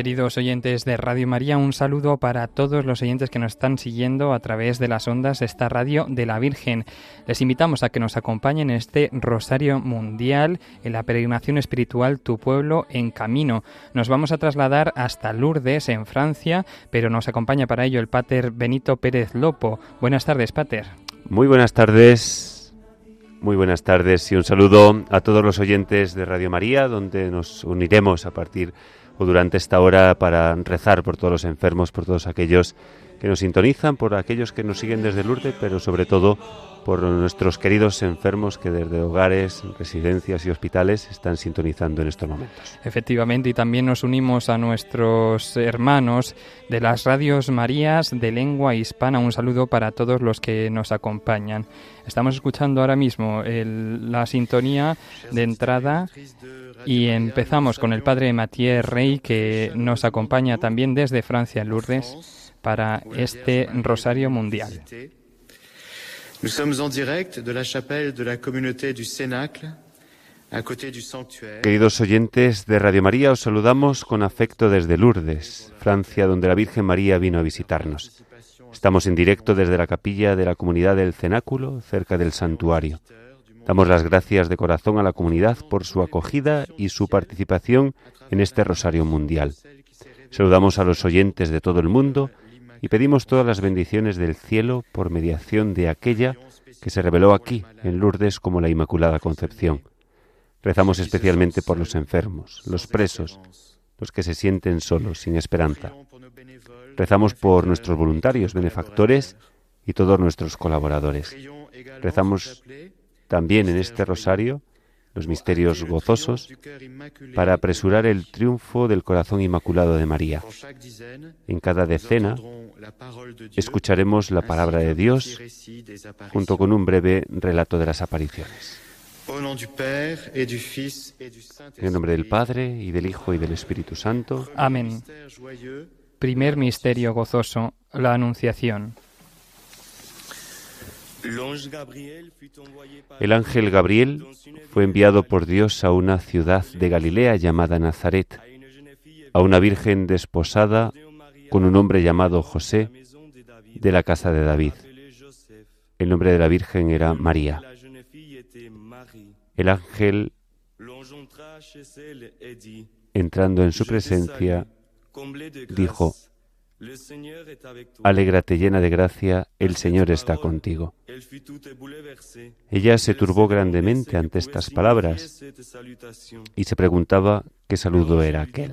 Queridos oyentes de Radio María, un saludo para todos los oyentes que nos están siguiendo a través de las ondas esta radio de la Virgen. Les invitamos a que nos acompañen en este Rosario Mundial, en la peregrinación espiritual Tu Pueblo en Camino. Nos vamos a trasladar hasta Lourdes, en Francia, pero nos acompaña para ello el Pater Benito Pérez Lopo. Buenas tardes, Pater. Muy buenas tardes. Muy buenas tardes y un saludo a todos los oyentes de Radio María, donde nos uniremos a partir de o durante esta hora para rezar por todos los enfermos, por todos aquellos que nos sintonizan, por aquellos que nos siguen desde Lourdes, pero sobre todo por nuestros queridos enfermos que desde hogares, residencias y hospitales están sintonizando en estos momentos. Efectivamente, y también nos unimos a nuestros hermanos de las radios Marías de lengua hispana. Un saludo para todos los que nos acompañan. Estamos escuchando ahora mismo la sintonía de entrada y empezamos con el padre Mathieu Rey que nos acompaña también desde Francia, Lourdes, para este Rosario Mundial. Nous sommes en direct de la chapelle de la communauté du Cénacle, à côté du sanctuaire. Queridos oyentes de Radio María, os saludamos con afecto desde Lourdes, Francia, donde la Virgen María vino a visitarnos. Estamos en directo desde la capilla de la comunidad del Cenáculo, cerca del santuario. Damos las gracias de corazón a la comunidad por su acogida y su participación en este Rosario Mundial. Saludamos a los oyentes de todo el mundo y pedimos todas las bendiciones del cielo por mediación de aquella que se reveló aquí, en Lourdes, como la Inmaculada Concepción. Rezamos especialmente por los enfermos, los presos, los que se sienten solos, sin esperanza. Rezamos por nuestros voluntarios, benefactores y todos nuestros colaboradores. Rezamos también en este rosario los misterios gozosos para apresurar el triunfo del corazón inmaculado de María. En cada decena escucharemos la palabra de Dios junto con un breve relato de las apariciones. En el nombre del Padre y del Hijo y del Espíritu Santo. Amén. Primer misterio gozoso, la Anunciación. El ángel Gabriel fue enviado por Dios a una ciudad de Galilea llamada Nazaret, a una virgen desposada con un hombre llamado José de la casa de David. El nombre de la virgen era María. El ángel, entrando en su presencia, dijo, Alégrate llena de gracia, el Señor está contigo. Ella se turbó grandemente ante estas palabras y se preguntaba qué saludo era aquel.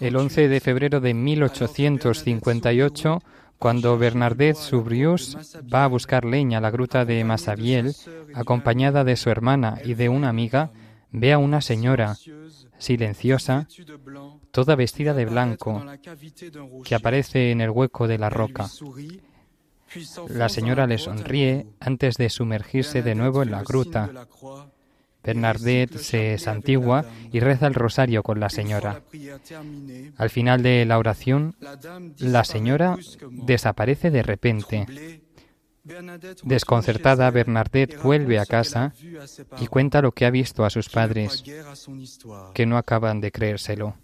El 11 de febrero de 1858, cuando Bernadette Subrius va a buscar leña a la gruta de Massabielle, acompañada de su hermana y de una amiga, ve a una señora silenciosa, toda vestida de blanco, que aparece en el hueco de la roca. La señora le sonríe antes de sumergirse de nuevo en la gruta. Bernadette se santigua y reza el rosario con la señora. Al final de la oración, la señora desaparece de repente. Desconcertada, Bernadette vuelve a casa y cuenta lo que ha visto a sus padres, que no acaban de creérselo.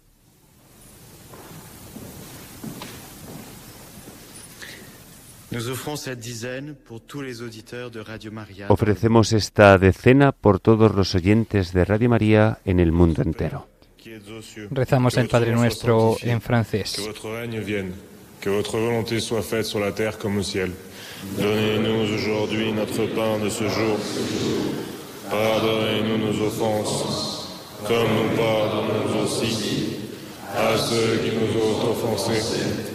Ofrecemos esta decena por todos los oyentes de Radio María en el mundo entero. Rezamos el Padre Nuestro en francés. Que votre volonté soit faite sur la terre comme au ciel. Donnez-nous aujourd'hui notre pain de ce jour. Pardonnez-nous nos offenses, comme nous pardonnons aussi à ceux qui nous ont offensés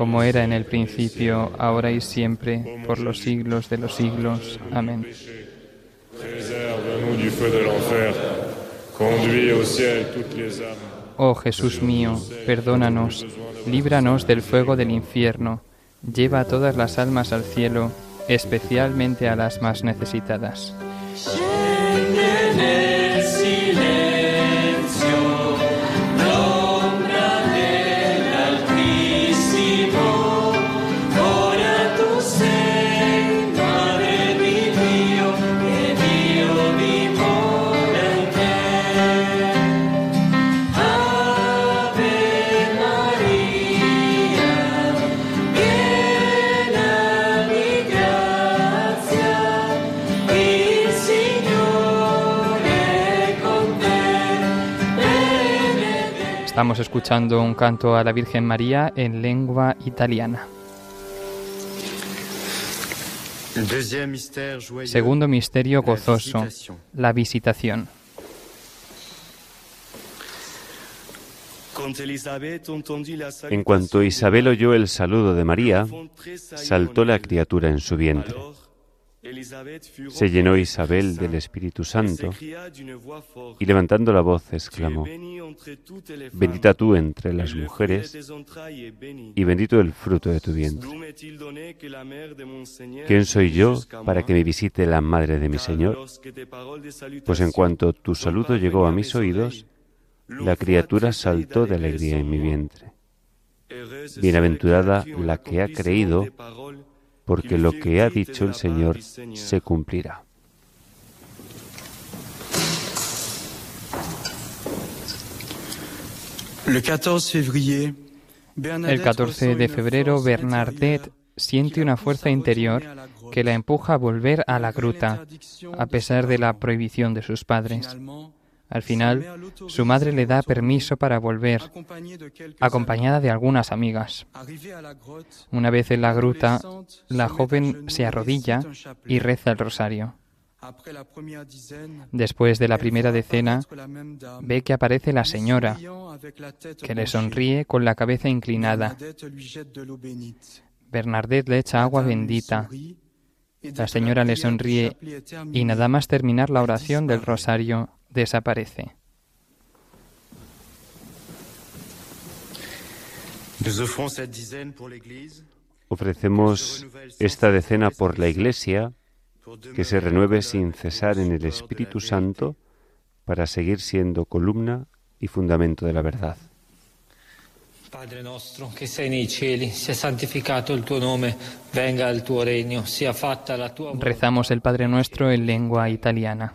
como era en el principio, ahora y siempre, por los siglos de los siglos. Amén. Oh Jesús mío, perdónanos, líbranos del fuego del infierno, lleva a todas las almas al cielo, especialmente a las más necesitadas. Estamos escuchando un canto a la Virgen María en lengua italiana. Segundo misterio gozoso, la visitación. En cuanto Isabel oyó el saludo de María, saltó la criatura en su vientre. Se llenó Isabel del Espíritu Santo y levantando la voz exclamó, Bendita tú entre las mujeres y bendito el fruto de tu vientre. ¿Quién soy yo para que me visite la madre de mi Señor? Pues en cuanto tu saludo llegó a mis oídos, la criatura saltó de alegría en mi vientre. Bienaventurada la que ha creído, porque lo que ha dicho el Señor se cumplirá. Le 14 février, El 14 de febrero, Bernadette siente una fuerza interior que la empuja a volver a la gruta, a pesar de la prohibición de sus padres. Al final, su madre le da permiso para volver, acompañada de algunas amigas. Una vez en la gruta, la joven se arrodilla y reza el rosario. Después de la primera decena, ve que aparece la señora, que le sonríe con la cabeza inclinada. Bernadette le echa agua bendita. La señora le sonríe y nada más terminar la oración del rosario desaparece. Ofrecemos esta decena por la Iglesia, que se renueve sin cesar en el Espíritu Santo para seguir siendo columna y fundamento de la verdad. Padre nostro che sei nei cieli, sia santificato il tuo nome, venga il tuo regno, sia fatta la tua volontà. Rezamos el Padre Nuestro en lengua italiana.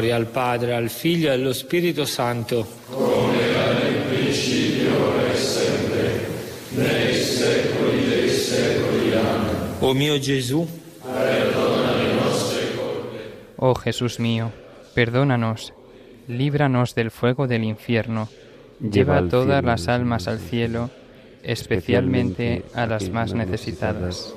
Gloria al Padre, al Figlio e allo Spirito Santo. O mio Gesù, Oh Jesús mío, perdónanos, líbranos del fuego del infierno, lleva a todas las almas al cielo, especialmente a las más necesitadas.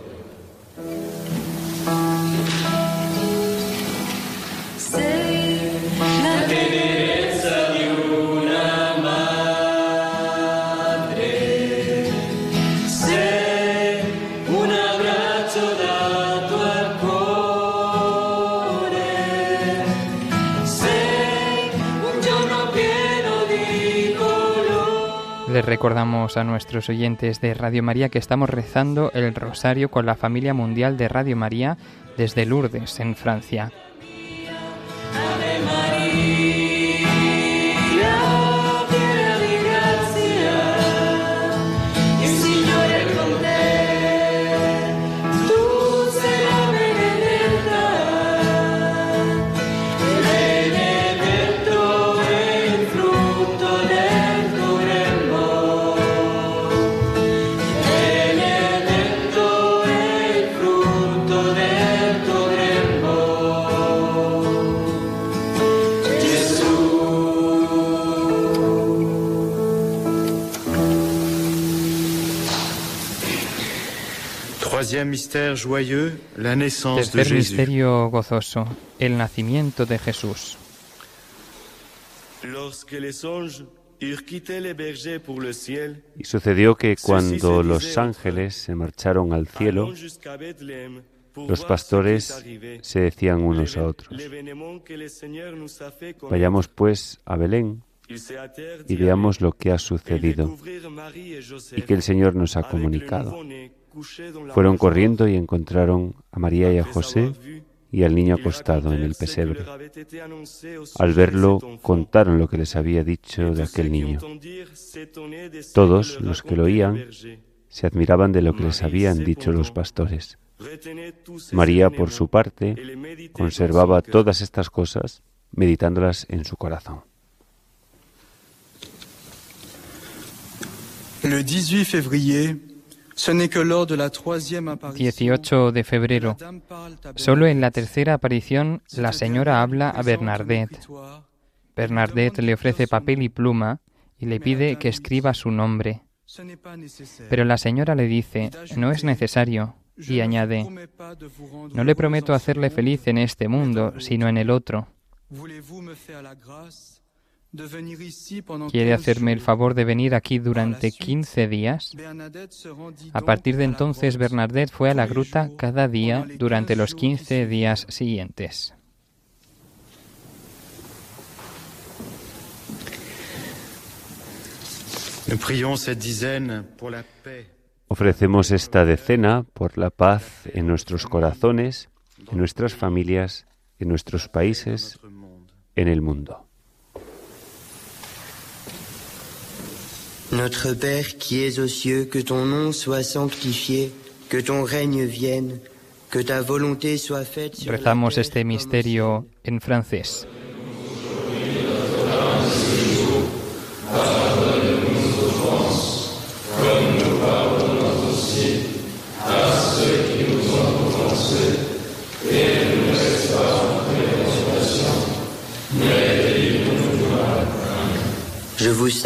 Recordamos a nuestros oyentes de Radio María que estamos rezando el rosario con la familia mundial de Radio María desde Lourdes, en Francia. Tercer misterio gozoso, el nacimiento de Jesús. Lorsque les anges eurent quitté les bergers pour le ciel, Y sucedió que cuando los ángeles se marcharon al cielo, los pastores se decían unos a otros, vayamos pues a Belén y veamos lo que ha sucedido y que el Señor nos ha comunicado. Fueron corriendo y encontraron a María y a José y al niño acostado en el pesebre. Al verlo, contaron lo que les había dicho de aquel niño. Todos los que lo oían. Se admiraban de lo que les habían dicho los pastores. María, por su parte, conservaba todas estas cosas, meditándolas en su corazón. Le 18 février, ce n'est que lors de apparition 18 de febrero. Solo en la tercera aparición la señora habla a Bernadette. Bernadette le ofrece papel y pluma y le pide que escriba su nombre. Pero la señora le dice, no es necesario, y añade, no le prometo hacerle feliz en este mundo, sino en el otro. ¿Quiere 15 hacerme el favor de venir aquí durante 15 días? A partir de entonces, Bernadette fue a la gruta cada día durante 15 los jours qui 15 suivirent. días siguientes. Ofrecemos esta decena por la paz en nuestros corazones, en nuestras familias, en nuestros países, en el mundo. Notre Père qui es aux cieux, que ton nom soit sanctifié, que ton règne vienne, que ta volonté soit faite sur la Rezamos terre este comme au misterio en francés.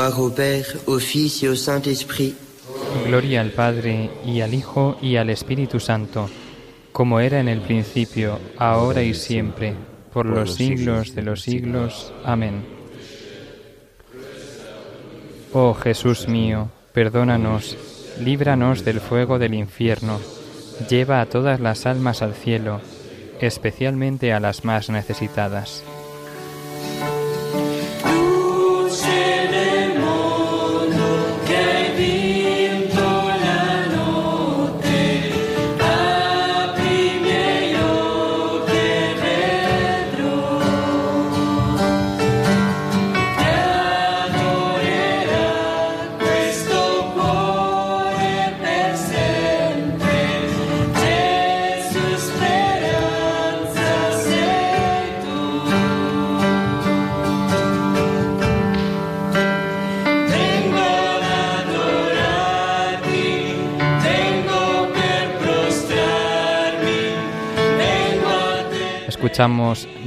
Gloire au Père, au Fils et au Saint-Esprit. Gloria al Padre y al Hijo y al Espíritu Santo, como era en el principio, ahora y siempre, por los siglos de los siglos. Amén. Oh Jesús mío, perdónanos, líbranos del fuego del infierno, lleva a todas las almas al cielo, especialmente a las más necesitadas.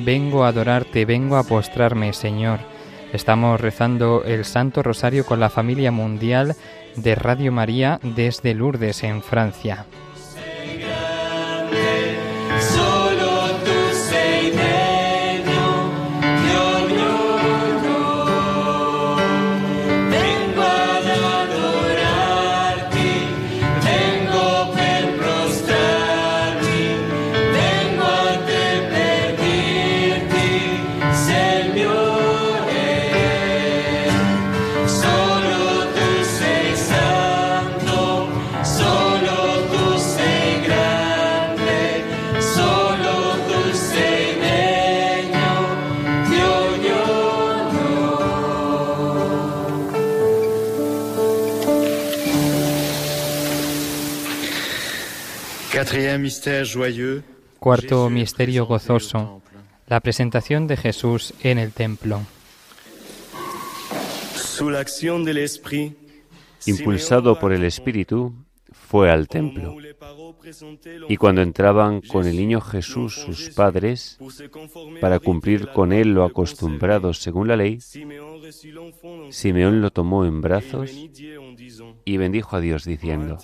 Vengo a adorarte, vengo a postrarme, Señor. Estamos rezando el Santo Rosario con la familia mundial de Radio María desde Lourdes, en Francia. Cuarto misterio gozoso, la presentación de Jesús en el templo. Impulsado por el Espíritu, fue al templo. Y cuando entraban con el niño Jesús sus padres, para cumplir con él lo acostumbrado según la ley, Simeón lo tomó en brazos y bendijo a Dios diciendo,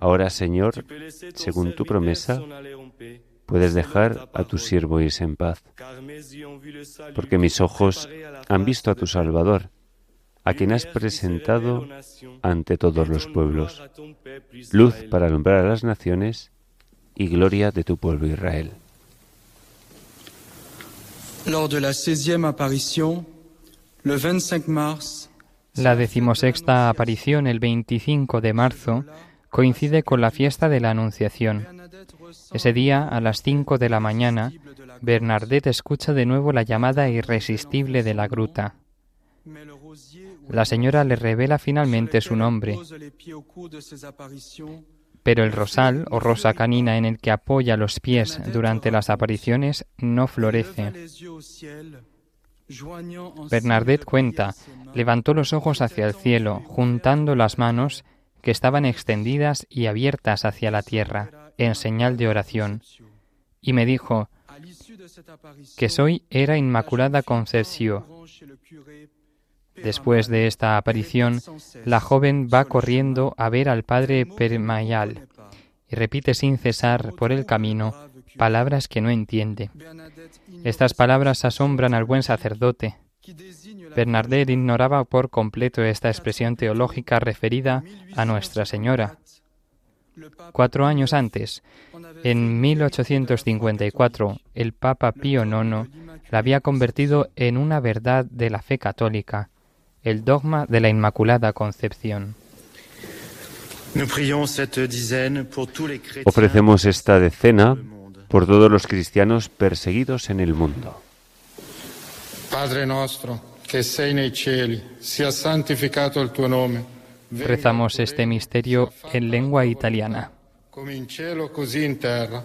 Ahora, Señor, según tu promesa, puedes dejar a tu siervo irse en paz, porque mis ojos han visto a tu Salvador, a quien has presentado ante todos los pueblos, luz para alumbrar a las naciones y gloria de tu pueblo Israel. Lors de la 16e apparition, le 25 mars, La decimosexta aparición, el 25 de marzo, coincide con la fiesta de la Anunciación. Ese día, a las 5 de la mañana, Bernadette escucha de nuevo la llamada irresistible de la gruta. La señora le revela finalmente su nombre, pero el rosal o rosa canina en el que apoya los pies durante las apariciones no florece. Bernadette cuenta, levantó los ojos hacia el cielo, juntando las manos que estaban extendidas y abiertas hacia la tierra, en señal de oración, y me dijo, que soy era Inmaculada Concepción. Después de esta aparición, la joven va corriendo a ver al padre Permayal y repite sin cesar por el camino palabras que no entiende. Estas palabras asombran al buen sacerdote. Bernardet ignoraba por completo esta expresión teológica referida a Nuestra Señora. Cuatro años antes, en 1854, el Papa Pío IX la había convertido en una verdad de la fe católica, el dogma de la Inmaculada Concepción. Ofrecemos esta decena por todos los cristianos perseguidos en el mundo. Padre nuestro, que sei nei cieli, sia santificato il tuo nome. Rezamos este misterio en lengua italiana. Come in cielo, così in terra.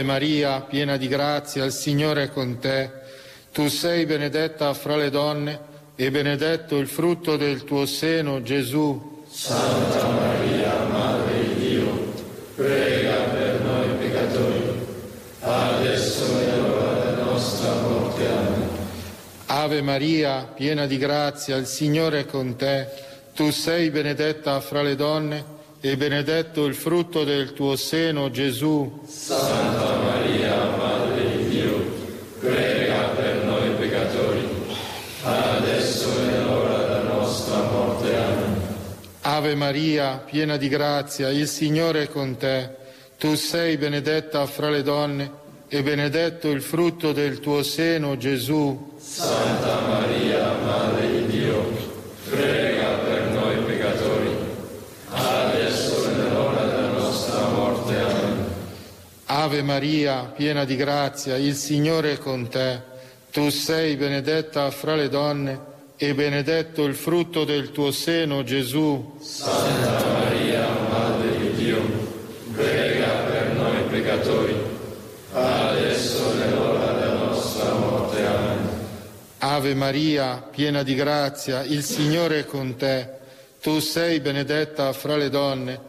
Ave Maria, piena di grazia, il Signore è con te. Tu sei benedetta fra le donne e benedetto il frutto del tuo seno, Gesù. Santa Maria, Madre di Dio, prega per noi peccatori, adesso e nell'ora della nostra morte. Amen. Ave Maria, piena di grazia, il Signore è con te. Tu sei benedetta fra le donne e benedetto il frutto del tuo seno, Gesù. Santa Maria, Madre di Dio, prega per noi peccatori, adesso e nell'ora della nostra morte. Amen. Ave Maria, piena di grazia, il Signore è con te. Tu sei benedetta fra le donne e benedetto il frutto del tuo seno, Gesù. Santa Maria, Madre di Dio, prega per noi peccatori, adesso e nell'ora della nostra morte. Amen. Ave Maria, piena di grazia, il Signore è con te. Tu sei benedetta fra le donne e benedetto il frutto del tuo seno, Gesù. Santa Maria, Madre di Dio, prega per noi peccatori, adesso e nell'ora della nostra morte. Amen. Ave Maria, piena di grazia, il Signore è con te. Tu sei benedetta fra le donne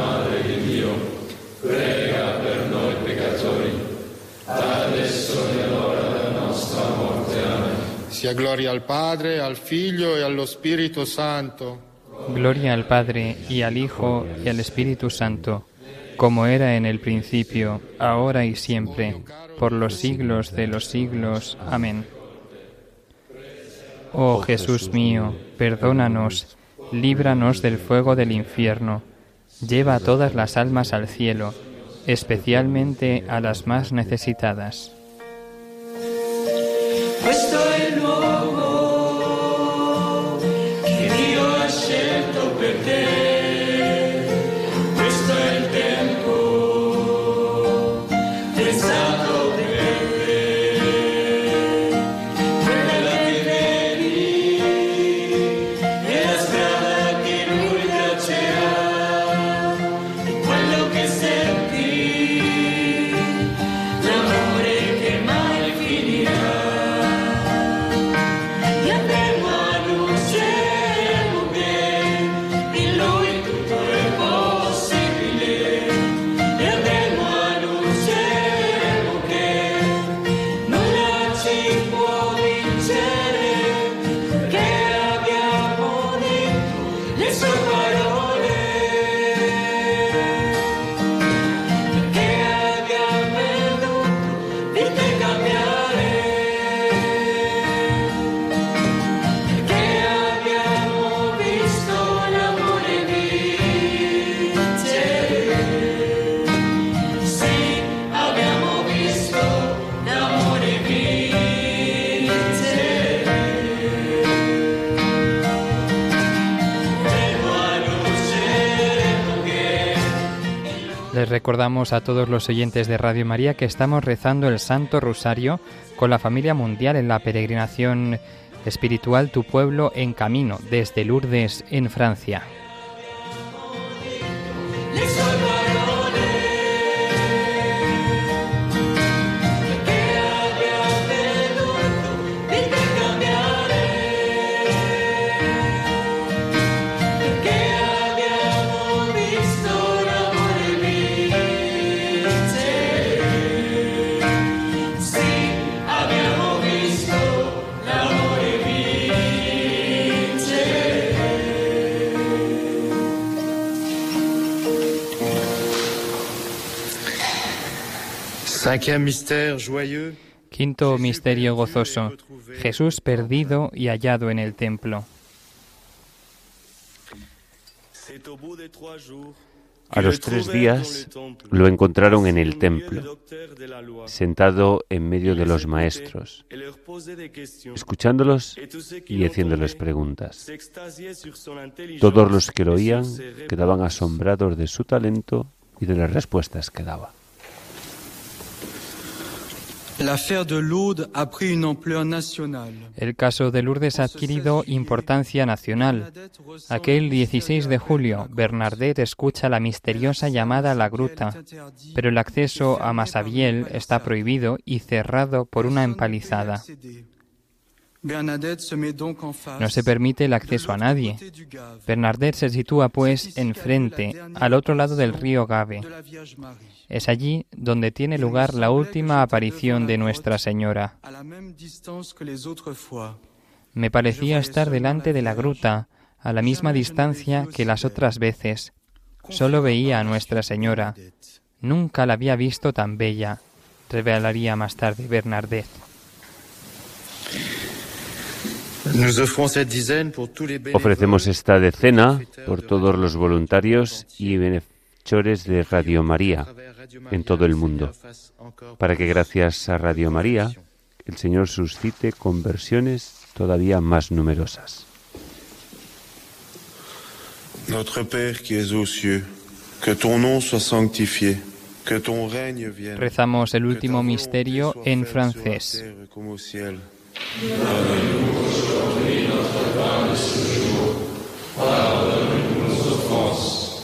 Gloria al Padre, al Figlio e allo Spirito Santo. Gloria al Padre y al Hijo y al Espíritu Santo, como era en el principio, ahora y siempre, por los siglos de los siglos. Amén. Oh Jesús mío, perdónanos, líbranos del fuego del infierno, lleva a todas las almas al cielo, especialmente a las más necesitadas questo è l'uomo recordamos a todos los oyentes de Radio María que estamos rezando el Santo Rosario con la familia mundial en la peregrinación espiritual Tu pueblo en camino desde Lourdes en Francia. Quinto misterio gozoso. Jesús perdido y hallado en el templo. A los tres días lo encontraron en el templo, sentado en medio de los maestros, escuchándolos y haciéndoles preguntas. Todos los que lo oían quedaban asombrados de su talento y de las respuestas que daba. El caso de Lourdes ha adquirido importancia nacional. Aquel 16 de julio, Bernadette escucha la misteriosa llamada a la gruta, pero el acceso a Masabiel está prohibido y cerrado por una empalizada. No se permite el acceso a nadie. Bernadette se sitúa pues enfrente, al otro lado del río Gave. Es allí donde tiene lugar la última aparición de Nuestra Señora. Me parecía estar delante de la gruta, a la misma distancia que las otras veces. Solo veía a Nuestra Señora. Nunca la había visto tan bella, revelaría más tarde Bernadette. Ofrecemos esta decena por todos los voluntarios y de Radio María en todo el mundo, para que gracias a Radio María el Señor suscite conversiones todavía más numerosas. Notre Père qui es aux cieux, que ton nom soit sanctifié, que ton règne vienne. Rezamos el último misterio en francés. Pardonne-nous nos offenses,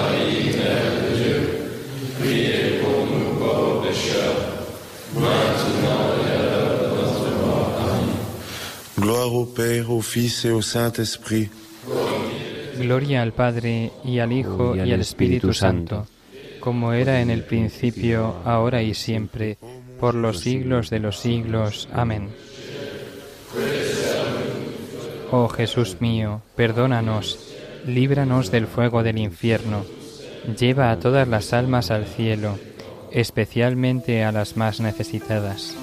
au Père, au Fils et au Saint-Esprit. Gloria al Padre y al Hijo y al Espíritu Santo, como era en el principio, ahora y siempre, por los siglos de los siglos. Amén. Oh Jesús mío, perdónanos, líbranos del fuego del infierno, lleva a todas las almas al cielo, especialmente a las más necesitadas.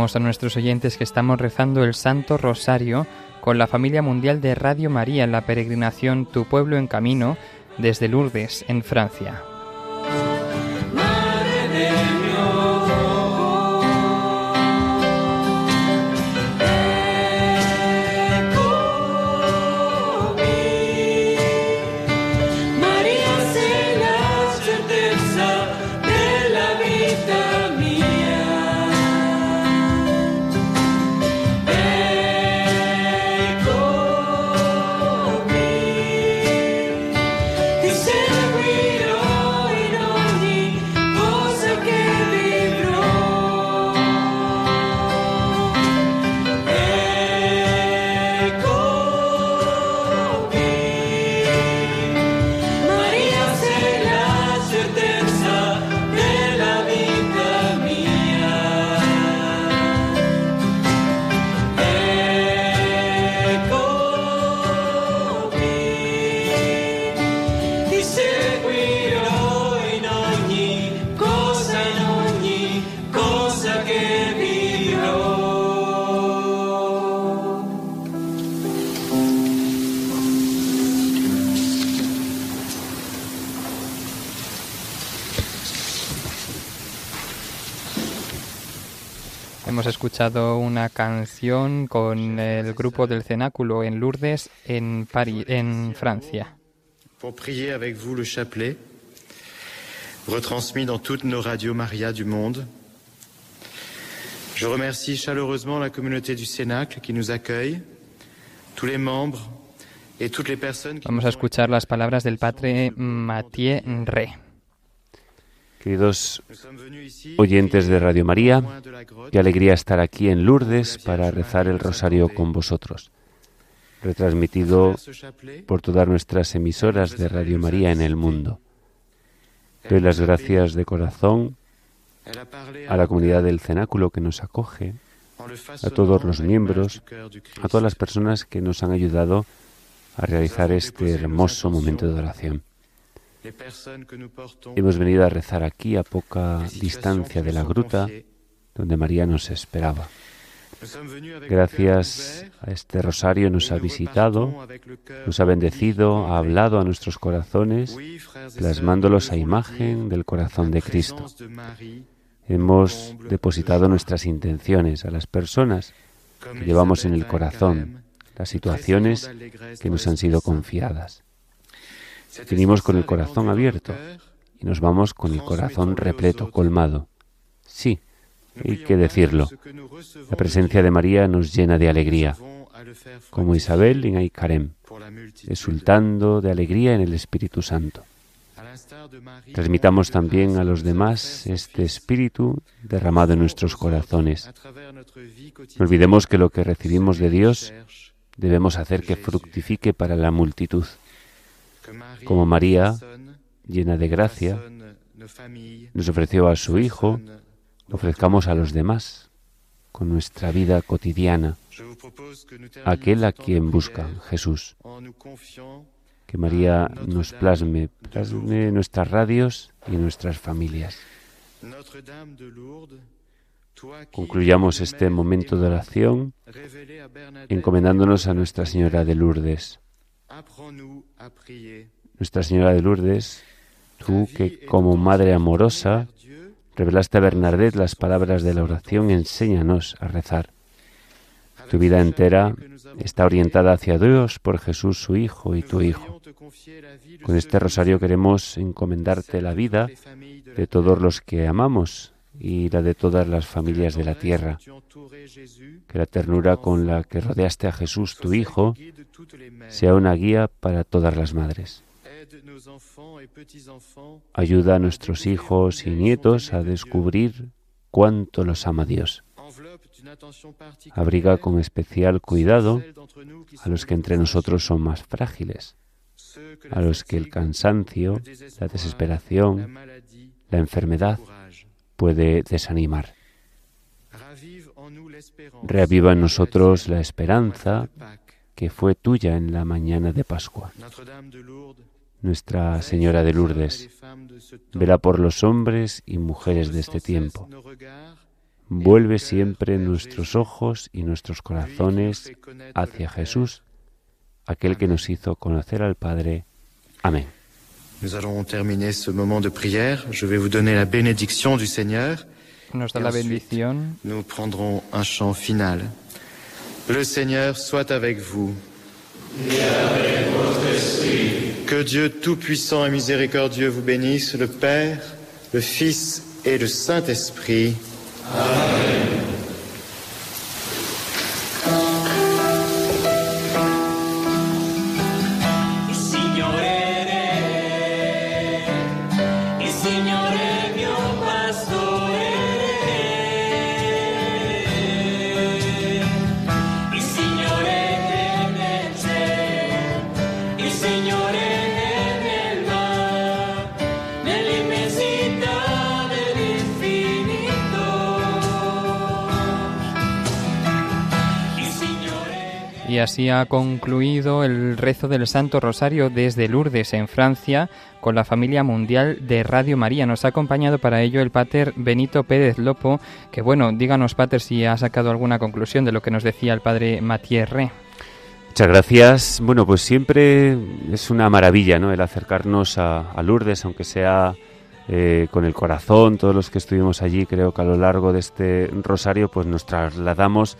A nuestros oyentes que estamos rezando el Santo Rosario con la familia mundial de Radio María en la peregrinación Tu pueblo en camino desde Lourdes, en Francia. Escuchado una canción con el grupo del Cenáculo en Lourdes, en, París, en Francia. Pour prier avec vous le chapelet, retransmis dans toutes nos radios Maria du monde. Je remercie chaleureusement la communauté du Cénacle qui nous accueille, tous les membres et toutes les personnes qui Vamos a escuchar las palabras del padre Mathieu Ré. Queridos oyentes de Radio María, qué alegría estar aquí en Lourdes para rezar el rosario con vosotros, retransmitido por todas nuestras emisoras de Radio María en el mundo. Doy las gracias de corazón a la comunidad del cenáculo que nos acoge, a todos los miembros, a todas las personas que nos han ayudado a realizar este hermoso momento de oración. Hemos venido a rezar aquí a poca distancia de la gruta donde María nos esperaba. Gracias a este rosario nos ha visitado, nos ha bendecido, ha hablado a nuestros corazones, plasmándolos a imagen del corazón de Cristo. Hemos depositado nuestras intenciones a las personas que llevamos en el corazón, las situaciones que nos han sido confiadas. Venimos con el corazón abierto y nos vamos con el corazón repleto, colmado. Sí, hay que decirlo. La presencia de María nos llena de alegría, como Isabel en Aikarem, exultando de alegría en el Espíritu Santo. Transmitamos también a los demás este Espíritu derramado en nuestros corazones. No olvidemos que lo que recibimos de Dios debemos hacer que fructifique para la multitud. Como María, llena de gracia, nos ofreció a su Hijo, ofrezcamos a los demás con nuestra vida cotidiana, aquel a quien buscan, Jesús. Que María nos plasme, plasme nuestras radios y nuestras familias. Concluyamos este momento de oración encomendándonos a Nuestra Señora de Lourdes. Nuestra Señora de Lourdes, tú que como Madre amorosa revelaste a Bernadette las palabras de la oración, enséñanos a rezar. Tu vida entera está orientada hacia Dios por Jesús su Hijo y tu Hijo. Con este rosario queremos encomendarte la vida de todos los que amamos y la de todas las familias de la tierra. Que la ternura con la que rodeaste a Jesús, tu Hijo, sea una guía para todas las madres. Ayuda a nuestros hijos y nietos a descubrir cuánto los ama Dios. Abriga con especial cuidado a los que entre nosotros son más frágiles, a los que el cansancio, la desesperación, la enfermedad puede desanimar. Reaviva en nosotros la esperanza que fue tuya en la mañana de Pascua. Nuestra Señora de Lourdes, vela por los hombres y mujeres de este tiempo. Vuelve siempre nuestros ojos y nuestros corazones hacia Jesús, aquel que nos hizo conocer al Padre. Amén. Nous allons terminer ce moment de prière. Je vais vous donner la bénédiction du Seigneur. Nos da la bendición. Nous prendrons un chant final. Le Seigneur soit avec vous. Et avec votre esprit. Que Dieu Tout-Puissant et Miséricordieux vous bénisse, le Père, le Fils et le Saint-Esprit. Amen. Así ha concluido el rezo del Santo Rosario desde Lourdes, en Francia, con la familia mundial de Radio María. Nos ha acompañado para ello el pater Benito Pérez Lopo, que bueno, díganos, pater, si ha sacado alguna conclusión de lo que nos decía el padre Matierre. Muchas gracias. Bueno, pues siempre es una maravilla. El acercarnos a, a Lourdes, aunque sea eh, con el corazón, todos los que estuvimos allí, creo que a lo largo de este rosario, pues nos trasladamos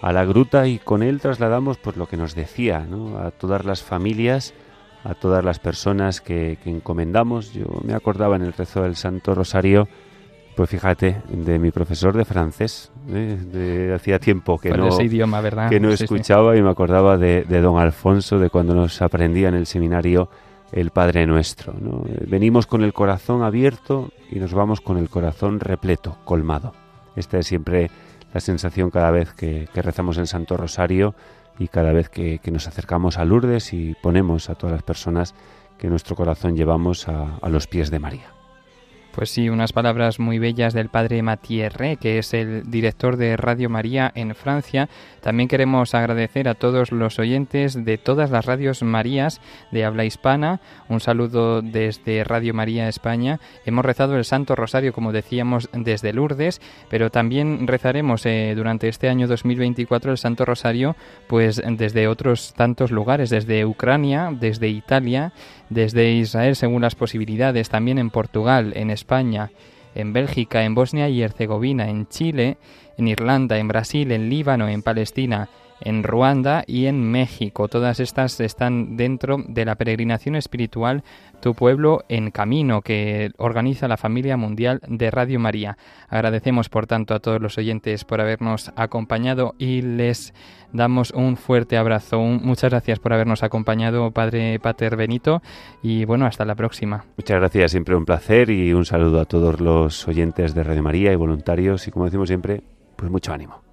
a la gruta y con él trasladamos pues lo que nos decía, ¿no? a todas las familias, a todas las personas que, encomendamos. Yo me acordaba en el rezo del Santo Rosario, pues fíjate, de mi profesor de francés, ¿eh? de, hacía tiempo que no, idioma, ¿verdad? Que no escuchaba y me acordaba de, de, don Alfonso, de cuando nos aprendía en el seminario el Padre Nuestro. Venimos con el corazón abierto y nos vamos con el corazón repleto, colmado. Esta es siempre la sensación cada vez que, rezamos el Santo Rosario y cada vez que, nos acercamos a Lourdes y ponemos a todas las personas que nuestro corazón llevamos a los pies de María. Pues sí, unas palabras muy bellas del padre Mathieu que es el director de Radio María en Francia. También queremos agradecer a todos los oyentes de todas las radios Marías de habla hispana. Un saludo desde Radio María España. Hemos rezado el Santo Rosario, como decíamos, desde Lourdes, pero también rezaremos eh, durante este año 2024 el Santo Rosario, pues desde otros tantos lugares, desde Ucrania, desde Italia, desde Israel según las posibilidades, también en Portugal, en España, en Bélgica, en Bosnia y Herzegovina, en Chile, en Irlanda, en Brasil, en Líbano, en Palestina, en Ruanda y en México. Todas estas están dentro de la peregrinación espiritual Tu pueblo en camino que organiza la familia mundial de Radio María. Agradecemos por tanto a todos los oyentes por habernos acompañado y les damos un fuerte abrazo. muchas gracias por habernos acompañado, Padre Pater Benito, y bueno, hasta la próxima. Muchas gracias, siempre un placer y un saludo a todos los oyentes de Radio María y voluntarios y como decimos siempre, pues mucho ánimo.